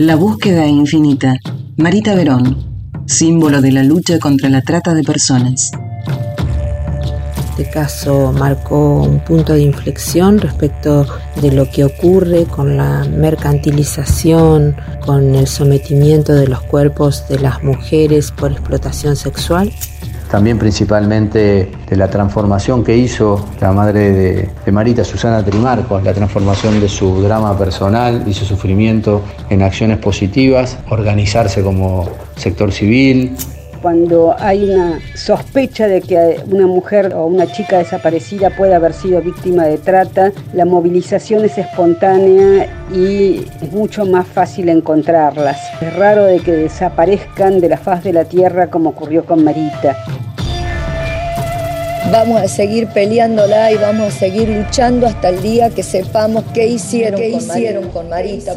La búsqueda infinita. Marita Verón, símbolo de la lucha contra la trata de personas. Este caso marcó un punto de inflexión respecto de lo que ocurre con la mercantilización, con el sometimiento de los cuerpos de las mujeres por explotación sexual también principalmente de la transformación que hizo la madre de, Marita, Susana Trimarco, la transformación de su drama personal y su sufrimiento en acciones positivas, organizarse como sector civil, cuando hay una sospecha de que una mujer o una chica desaparecida puede haber sido víctima de trata, la movilización es espontánea y es mucho más fácil encontrarlas. Es raro de que desaparezcan de la faz de la tierra como ocurrió con Marita. Vamos a seguir peleándola y vamos a seguir luchando hasta el día que sepamos qué hicieron, con, hicieron con Marita.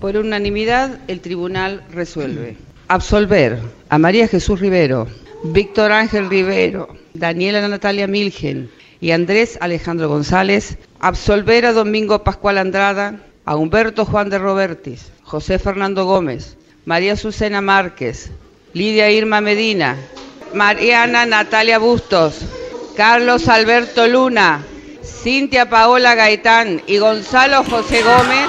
Por unanimidad, el tribunal resuelve. Absolver a María Jesús Rivero, Víctor Ángel Rivero, Daniela Natalia Milgen y Andrés Alejandro González, absolver a Domingo Pascual Andrada, a Humberto Juan de Robertis, José Fernando Gómez, María Susana Márquez, Lidia Irma Medina, Mariana Natalia Bustos, Carlos Alberto Luna, Cintia Paola Gaitán y Gonzalo José Gómez.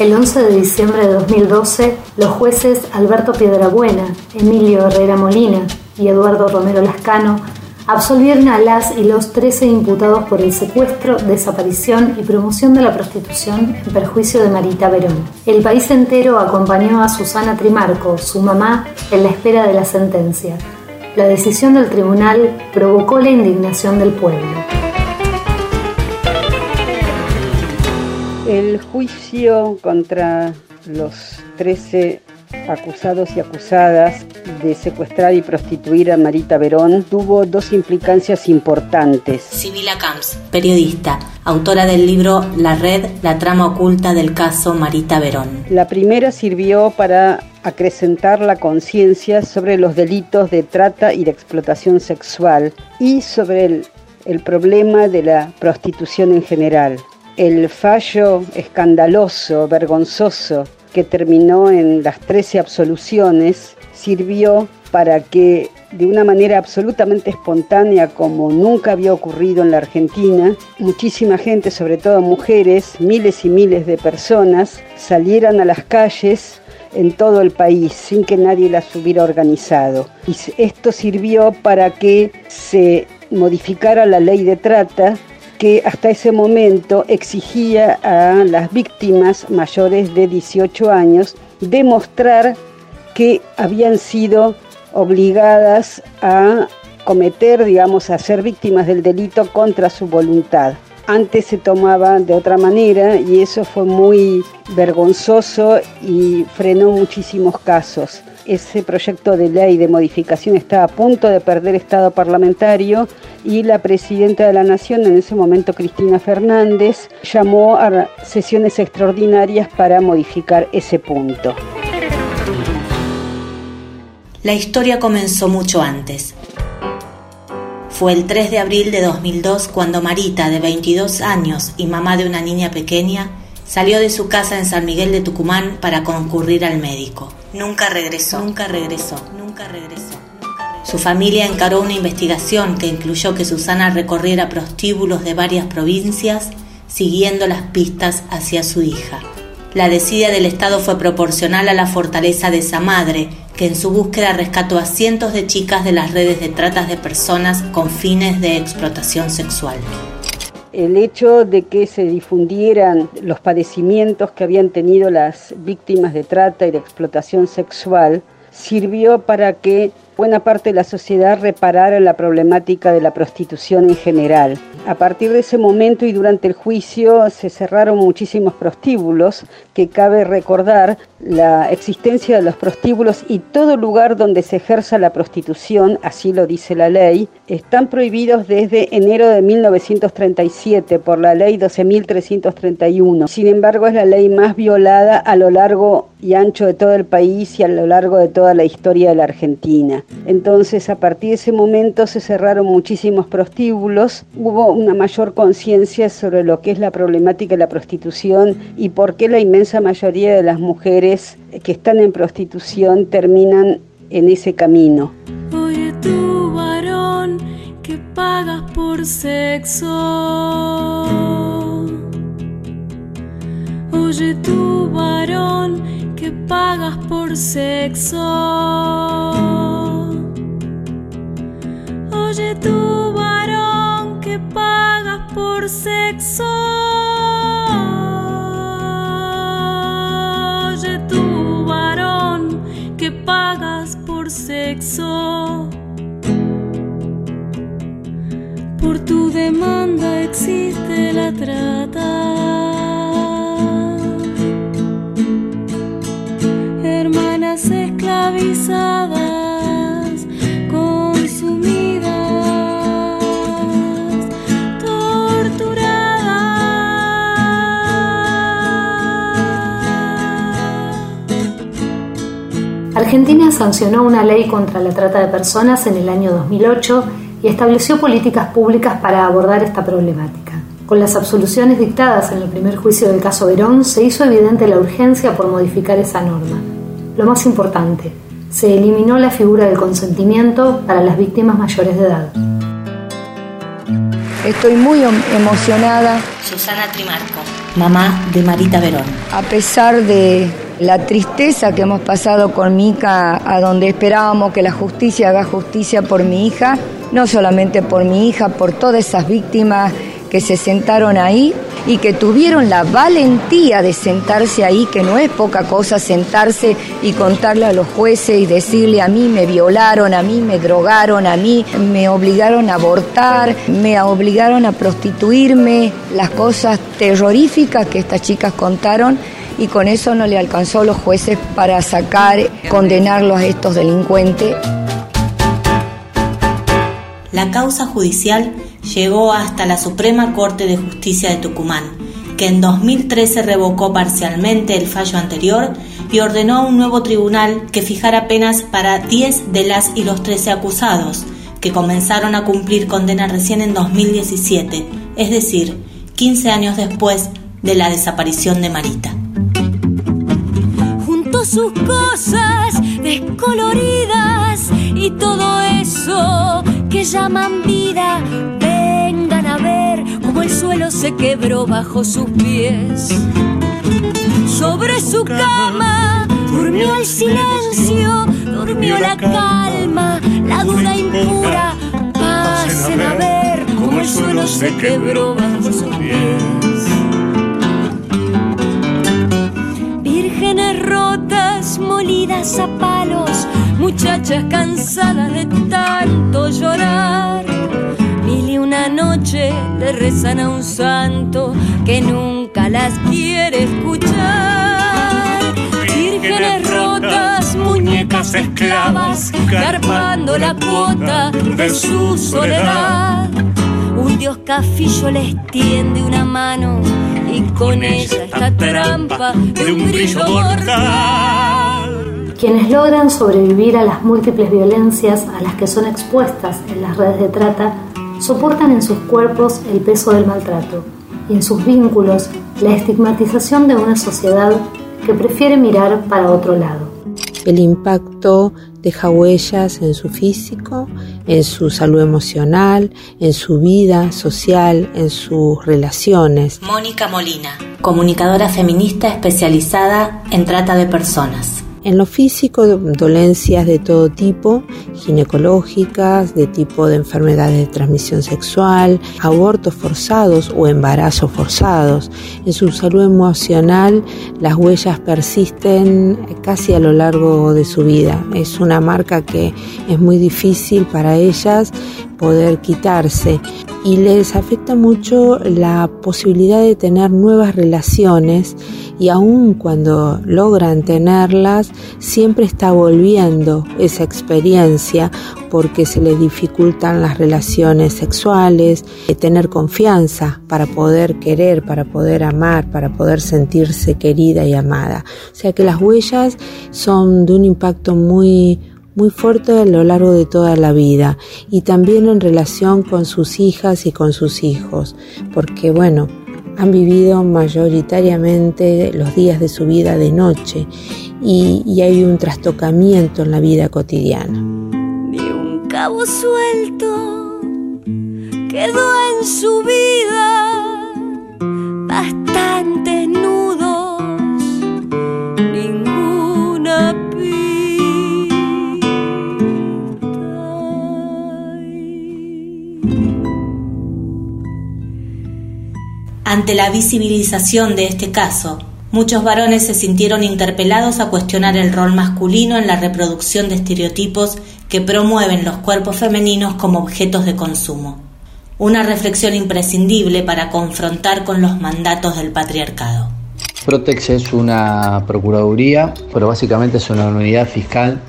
El 11 de diciembre de 2012, los jueces Alberto Piedrabuena, Emilio Herrera Molina y Eduardo Romero Lascano absolvieron a las y los 13 imputados por el secuestro, desaparición y promoción de la prostitución en perjuicio de Marita Verón. El país entero acompañó a Susana Trimarco, su mamá, en la espera de la sentencia. La decisión del tribunal provocó la indignación del pueblo. El juicio contra los 13 acusados y acusadas de secuestrar y prostituir a Marita Verón tuvo dos implicancias importantes. Sibila Camps, periodista, autora del libro La Red, la trama oculta del caso Marita Verón. La primera sirvió para acrecentar la conciencia sobre los delitos de trata y de explotación sexual y sobre el, el problema de la prostitución en general el fallo escandaloso, vergonzoso, que terminó en las 13 absoluciones, sirvió para que de una manera absolutamente espontánea, como nunca había ocurrido en la Argentina, muchísima gente, sobre todo mujeres, miles y miles de personas, salieran a las calles en todo el país sin que nadie las hubiera organizado. Y esto sirvió para que se modificara la ley de trata que hasta ese momento exigía a las víctimas mayores de 18 años demostrar que habían sido obligadas a cometer, digamos, a ser víctimas del delito contra su voluntad. Antes se tomaba de otra manera y eso fue muy vergonzoso y frenó muchísimos casos ese proyecto de ley de modificación está a punto de perder estado parlamentario y la presidenta de la Nación, en ese momento Cristina Fernández, llamó a sesiones extraordinarias para modificar ese punto. La historia comenzó mucho antes. Fue el 3 de abril de 2002 cuando Marita, de 22 años y mamá de una niña pequeña, salió de su casa en San Miguel de Tucumán para concurrir al médico. Nunca regresó, nunca regresó, nunca regresó. Su familia encaró una investigación que incluyó que Susana recorriera prostíbulos de varias provincias siguiendo las pistas hacia su hija. La desidia del Estado fue proporcional a la fortaleza de esa madre, que en su búsqueda rescató a cientos de chicas de las redes de tratas de personas con fines de explotación sexual el hecho de que se difundieran los padecimientos que habían tenido las víctimas de trata y de explotación sexual sirvió para que buena parte de la sociedad reparara la problemática de la prostitución en general. A partir de ese momento y durante el juicio se cerraron muchísimos prostíbulos que cabe recordar la existencia de los prostíbulos y todo lugar donde se ejerza la prostitución, así lo dice la ley, están prohibidos desde enero de 1937 por la ley 12.331. Sin embargo, es la ley más violada a lo largo y ancho de todo el país y a lo largo de toda la historia de la Argentina. Entonces, a partir de ese momento se cerraron muchísimos prostíbulos, hubo una mayor conciencia sobre lo que es la problemática de la prostitución y por qué la inmensa mayoría de las mujeres que están en prostitución terminan en ese camino. Oye tú, varón, que pagas por sexo. Oye tú, varón, que pagas por sexo. Oye tú, varón, que pagas por sexo. Pagas por sexo. Por tu demanda existe la trata. Hermanas esclavizadas, Argentina sancionó una ley contra la trata de personas en el año 2008 y estableció políticas públicas para abordar esta problemática. Con las absoluciones dictadas en el primer juicio del caso Verón, se hizo evidente la urgencia por modificar esa norma. Lo más importante, se eliminó la figura del consentimiento para las víctimas mayores de edad. Estoy muy em- emocionada Susana Trimarco, mamá de Marita Verón. a pesar de la tristeza que hemos pasado con mi hija, a donde esperábamos que la justicia haga justicia por mi hija, no solamente por mi hija, por todas esas víctimas que se sentaron ahí y que tuvieron la valentía de sentarse ahí, que no es poca cosa sentarse y contarle a los jueces y decirle a mí me violaron, a mí me drogaron, a mí me obligaron a abortar, me obligaron a prostituirme, las cosas terroríficas que estas chicas contaron y con eso no le alcanzó a los jueces para sacar, condenarlos a estos delincuentes. La causa judicial llegó hasta la Suprema Corte de Justicia de Tucumán, que en 2013 revocó parcialmente el fallo anterior y ordenó a un nuevo tribunal que fijara penas para 10 de las y los 13 acusados, que comenzaron a cumplir condena recién en 2017, es decir, 15 años después de la desaparición de Marita. Sus cosas descoloridas y todo eso que llaman vida. Vengan a ver cómo el suelo se quebró bajo sus pies. Sobre su cama durmió el silencio, durmió la calma, la duda impura. Pasen a ver cómo el suelo se quebró bajo sus pies. Molidas a palos, muchachas cansadas de tanto llorar. Mil y una noche le rezan a un santo que nunca las quiere escuchar. Vírgenes rotas, muñecas esclavas, garpando la cuota de su soledad. Un dios cafillo les tiende una mano y con ella esta trampa de un brillo mortal. Quienes logran sobrevivir a las múltiples violencias a las que son expuestas en las redes de trata, soportan en sus cuerpos el peso del maltrato y en sus vínculos la estigmatización de una sociedad que prefiere mirar para otro lado. El impacto deja huellas en su físico, en su salud emocional, en su vida social, en sus relaciones. Mónica Molina, comunicadora feminista especializada en trata de personas. En lo físico, dolencias de todo tipo, ginecológicas, de tipo de enfermedades de transmisión sexual, abortos forzados o embarazos forzados. En su salud emocional, las huellas persisten casi a lo largo de su vida. Es una marca que es muy difícil para ellas poder quitarse. y les afecta mucho la posibilidad de tener nuevas relaciones y aun cuando logran tenerlas, siempre está volviendo esa experiencia porque se les dificultan las relaciones sexuales, tener confianza para poder querer, para poder amar, para poder sentirse querida y amada. O sea que las huellas son de un impacto muy muy fuerte a lo largo de toda la vida y también en relación con sus hijas y con sus hijos, porque bueno, han vivido mayoritariamente los días de su vida de noche y, hay un trastocamiento en la vida cotidiana. Ni un cabo suelto quedó en su vida, bastantes nudos, Ante la visibilización de este caso, muchos varones se sintieron interpelados a cuestionar el rol masculino en la reproducción de estereotipos que promueven los cuerpos femeninos como objetos de consumo. Una reflexión imprescindible para confrontar con los mandatos del patriarcado. Protex es una procuraduría, pero básicamente es una unidad fiscal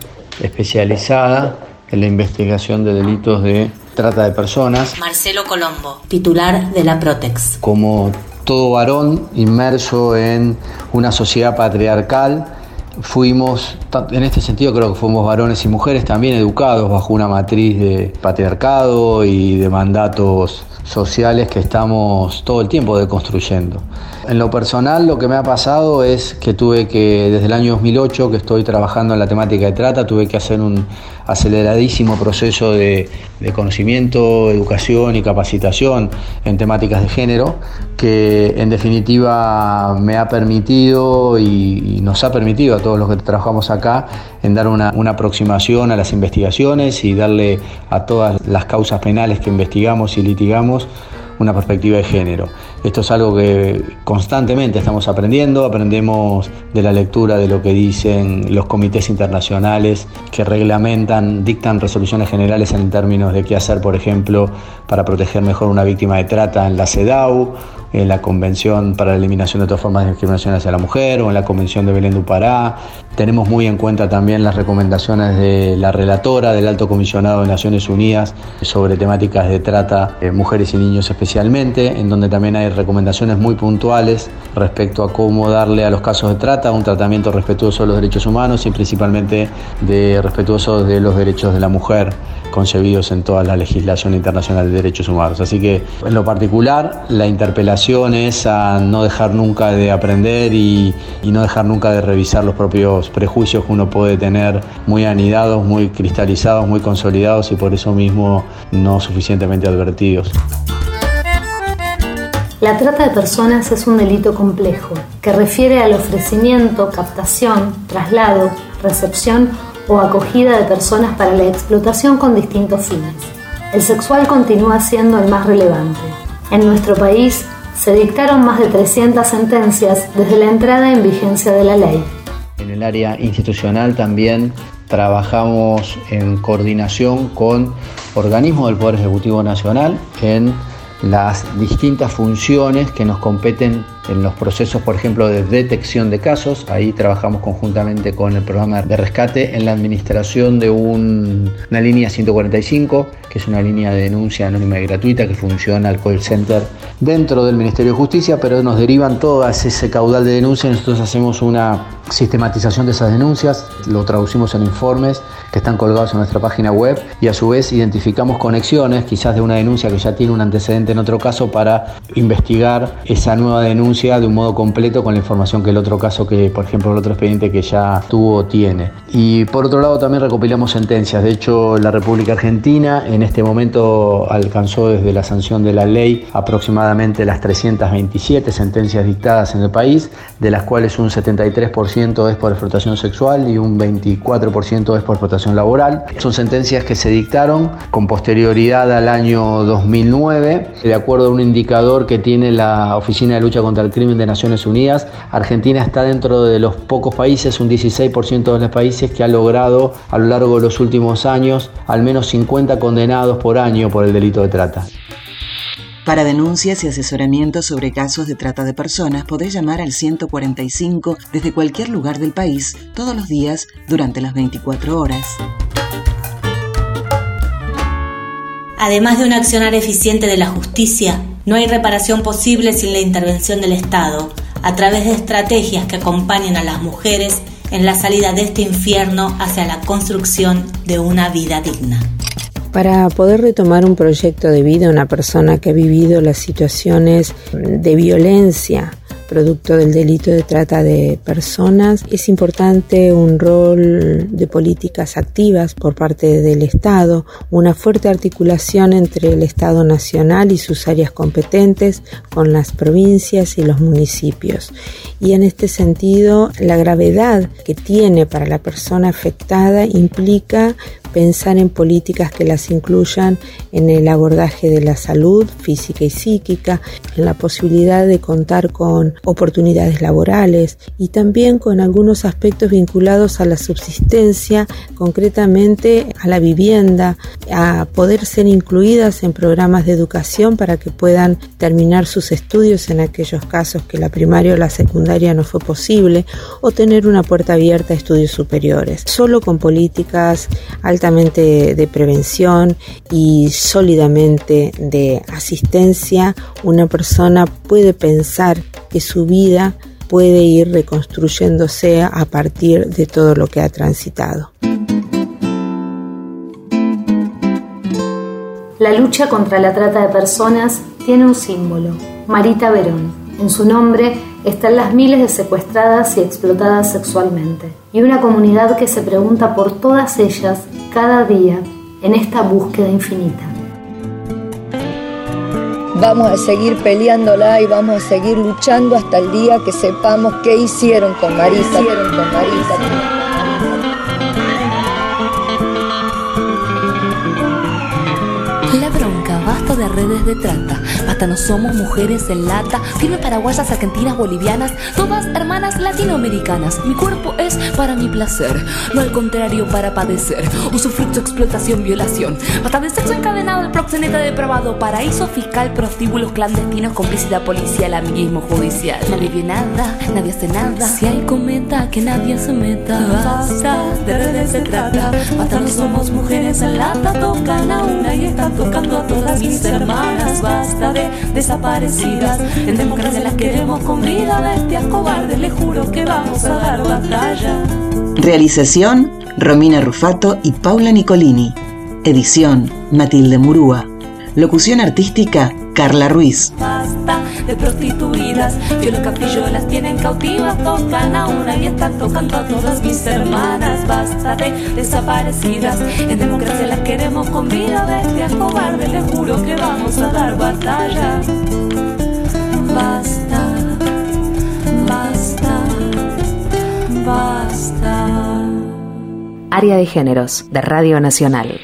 especializada en la investigación de delitos de trata de personas. Marcelo Colombo, titular de la Protex. Como todo varón inmerso en una sociedad patriarcal, fuimos, en este sentido creo que fuimos varones y mujeres también educados bajo una matriz de patriarcado y de mandatos sociales que estamos todo el tiempo deconstruyendo. En lo personal lo que me ha pasado es que tuve que, desde el año 2008 que estoy trabajando en la temática de trata, tuve que hacer un aceleradísimo proceso de, conocimiento, educación y capacitación en temáticas de género, que en definitiva me ha permitido y, nos ha permitido a todos los que trabajamos acá en dar una, una aproximación a las investigaciones y darle a todas las causas penales que investigamos y litigamos una perspectiva de género. Esto es algo que constantemente estamos aprendiendo, aprendemos de la lectura de lo que dicen los comités internacionales que reglamentan, dictan resoluciones generales en términos de qué hacer, por ejemplo, para proteger mejor una víctima de trata en la CEDAW en la Convención para la Eliminación de todas formas de discriminación hacia la mujer o en la Convención de Belén du Pará. Tenemos muy en cuenta también las recomendaciones de la relatora del Alto Comisionado de Naciones Unidas sobre temáticas de trata mujeres y niños especialmente, en donde también hay recomendaciones muy puntuales respecto a cómo darle a los casos de trata un tratamiento respetuoso de los derechos humanos y principalmente de respetuoso de los derechos de la mujer concebidos en toda la legislación internacional de derechos humanos. Así que en lo particular la interpelación es a no dejar nunca de aprender y, no dejar nunca de revisar los propios prejuicios que uno puede tener muy anidados, muy cristalizados, muy consolidados y por eso mismo no suficientemente advertidos. La trata de personas es un delito complejo que refiere al ofrecimiento, captación, traslado, recepción o acogida de personas para la explotación con distintos fines. El sexual continúa siendo el más relevante. En nuestro país se dictaron más de 300 sentencias desde la entrada en vigencia de la ley. En el área institucional también trabajamos en coordinación con organismos del Poder Ejecutivo Nacional en las distintas funciones que nos competen en los procesos, por ejemplo, de detección de casos. Ahí trabajamos conjuntamente con el programa de rescate en la administración de una línea 145, que es una línea de denuncia anónima y gratuita que funciona al call center dentro del Ministerio de Justicia, pero nos derivan todas ese caudal de denuncias. Nosotros hacemos una sistematización de esas denuncias, lo traducimos en informes que están colgados en nuestra página web y a su vez identificamos conexiones, quizás de una denuncia que ya tiene un antecedente en otro caso, para investigar esa nueva denuncia de un modo completo con la información que el otro caso, que por ejemplo el otro expediente que ya tuvo, tiene. Y por otro lado también recopilamos sentencias. De hecho, la República Argentina en este momento alcanzó desde la sanción de la ley aproximadamente las 327 sentencias dictadas en el país, de las cuales un 73% es por explotación sexual y un 24% es por explotación laboral. Son sentencias que se dictaron con posterioridad al año 2009, de acuerdo a un indicador que tiene la Oficina de Lucha contra el Crimen de Naciones Unidas. Argentina está dentro de los pocos países, un 16% de los países que ha logrado a lo largo de los últimos años al menos 50 condenados por año por el delito de trata. Para denuncias y asesoramiento sobre casos de trata de personas podés llamar al 145 desde cualquier lugar del país todos los días durante las 24 horas. Además de un accionar eficiente de la justicia, no hay reparación posible sin la intervención del Estado, a través de estrategias que acompañen a las mujeres en la salida de este infierno hacia la construcción de una vida digna. Para poder retomar un proyecto de vida, una persona que ha vivido las situaciones de violencia producto del delito de trata de personas, es importante un rol de políticas activas por parte del Estado, una fuerte articulación entre el Estado nacional y sus áreas competentes con las provincias y los municipios. Y en este sentido, la gravedad que tiene para la persona afectada implica pensar en políticas que las incluyan en el abordaje de la salud física y psíquica, en la posibilidad de contar con oportunidades laborales y también con algunos aspectos vinculados a la subsistencia, concretamente a la vivienda, a poder ser incluidas en programas de educación para que puedan terminar sus estudios en aquellos casos que la primaria o la secundaria no fue posible o tener una puerta abierta a estudios superiores. Solo con políticas altamente de prevención y sólidamente de asistencia, una persona puede pensar que su vida puede ir reconstruyéndose a partir de todo lo que ha transitado. La lucha contra la trata de personas tiene un símbolo, Marita Verón. En su nombre están las miles de secuestradas y explotadas sexualmente, y una comunidad que se pregunta por todas ellas cada día en esta búsqueda infinita. Vamos a seguir peleándola y vamos a seguir luchando hasta el día que sepamos qué hicieron con. Hicieron con Marita. basta de redes de trata, no somos mujeres en lata, firme paraguayas, argentinas, bolivianas, todas hermanas latinoamericanas. Mi cuerpo es para mi placer, no al contrario para padecer, usufructo, explotación, violación. Basta de sexo encadenado, el proxeneta depravado, paraíso fiscal, prostíbulos clandestinos, complicidad policial, amiguismo judicial. Nadie ve nada, nadie hace nada. Si hay cometa, que nadie se meta. Basta de redes de trata, basta no somos mujeres en lata, tocan a una y están tocando a todas mis hermanas, basta de desaparecidas. En democracia las queremos con vida, bestias cobardes, le juro que vamos a dar batalla. Realización: Romina Rufato y Paula Nicolini. Edición: Matilde Murúa. Locución artística: Carla Ruiz. Basta de prostituidas, Capillo las tienen cautivas, tocan a una y están tocando a todas mis hermanas. Basta de desaparecidas, en democracia las queremos con vida, bestias cobardes, les juro que vamos a dar batalla. Basta, basta, basta. Área de Géneros de Radio Nacional.